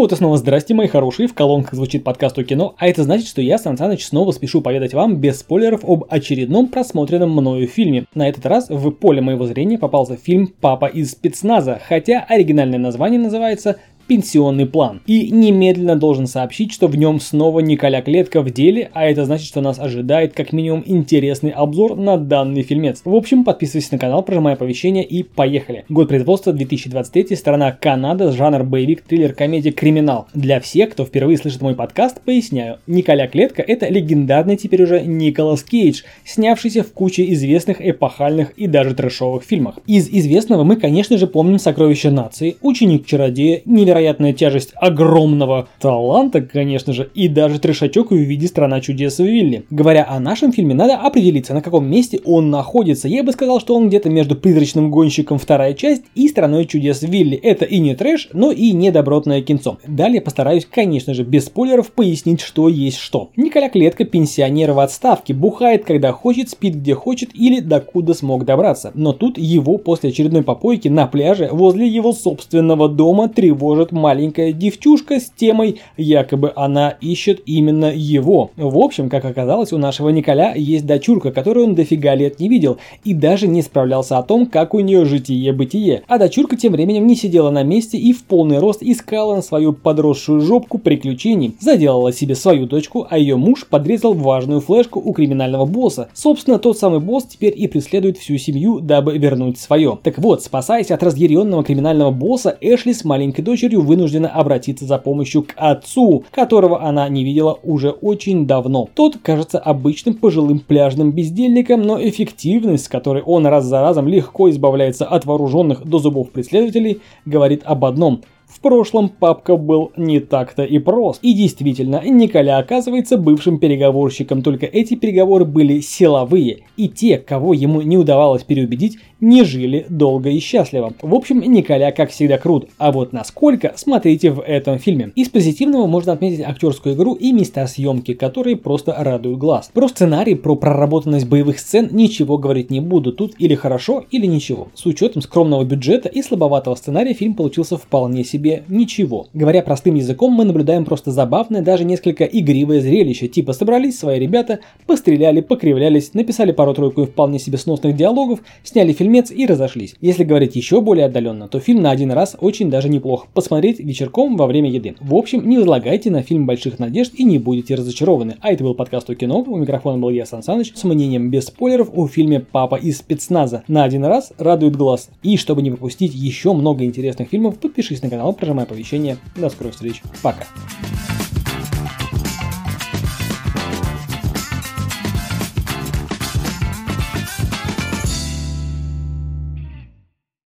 вот и снова здрасте, мои хорошие, в колонках звучит подкаст о кино, а это значит, что я, Сан Саныч, снова спешу поведать вам без спойлеров об очередном просмотренном мною фильме. На этот раз в поле моего зрения попался фильм «Папа из спецназа», хотя оригинальное название называется пенсионный план. И немедленно должен сообщить, что в нем снова Николя Клетка в деле, а это значит, что нас ожидает как минимум интересный обзор на данный фильмец. В общем, подписывайся на канал, прожимай оповещения и поехали. Год производства 2023, страна Канада, жанр боевик, триллер, комедия, криминал. Для всех, кто впервые слышит мой подкаст, поясняю. Николя Клетка это легендарный теперь уже Николас Кейдж, снявшийся в куче известных эпохальных и даже трэшовых фильмах. Из известного мы, конечно же, помним «Сокровища нации», «Ученик-чародея», «Невероятный невероятная тяжесть огромного таланта, конечно же, и даже трешачок в виде «Страна чудес» Вилли. Говоря о нашем фильме, надо определиться, на каком месте он находится. Я бы сказал, что он где-то между «Призрачным гонщиком» вторая часть и «Страной чудес» Вилли. Это и не трэш, но и не добротное кинцо. Далее постараюсь, конечно же, без спойлеров пояснить, что есть что. Николя Клетка пенсионер в отставке, бухает, когда хочет, спит где хочет или докуда смог добраться. Но тут его после очередной попойки на пляже возле его собственного дома тревожит идет маленькая девчушка с темой, якобы она ищет именно его. В общем, как оказалось, у нашего Николя есть дочурка, которую он дофига лет не видел и даже не справлялся о том, как у нее житие-бытие. А дочурка тем временем не сидела на месте и в полный рост искала на свою подросшую жопку приключений. Заделала себе свою дочку, а ее муж подрезал важную флешку у криминального босса. Собственно, тот самый босс теперь и преследует всю семью, дабы вернуть свое. Так вот, спасаясь от разъяренного криминального босса, Эшли с маленькой дочерью дочерью вынуждена обратиться за помощью к отцу, которого она не видела уже очень давно. Тот кажется обычным пожилым пляжным бездельником, но эффективность, с которой он раз за разом легко избавляется от вооруженных до зубов преследователей, говорит об одном – в прошлом папка был не так-то и прост. И действительно, Николя оказывается бывшим переговорщиком, только эти переговоры были силовые, и те, кого ему не удавалось переубедить, не жили долго и счастливо. В общем, Николя как всегда крут, а вот насколько, смотрите в этом фильме. Из позитивного можно отметить актерскую игру и места съемки, которые просто радуют глаз. Про сценарий, про проработанность боевых сцен ничего говорить не буду, тут или хорошо, или ничего. С учетом скромного бюджета и слабоватого сценария фильм получился вполне себе себе ничего. Говоря простым языком, мы наблюдаем просто забавное, даже несколько игривое зрелище, типа собрались свои ребята, постреляли, покривлялись, написали пару-тройку вполне себе сносных диалогов, сняли фильмец и разошлись. Если говорить еще более отдаленно, то фильм на один раз очень даже неплох. Посмотреть вечерком во время еды. В общем, не возлагайте на фильм больших надежд и не будете разочарованы. А это был подкаст о кино. У микрофона был я, Сан Саныч, с мнением без спойлеров о фильме «Папа из спецназа». На один раз радует глаз. И чтобы не пропустить еще много интересных фильмов, подпишись на канал, прожимай оповещения. До скорых встреч. Пока.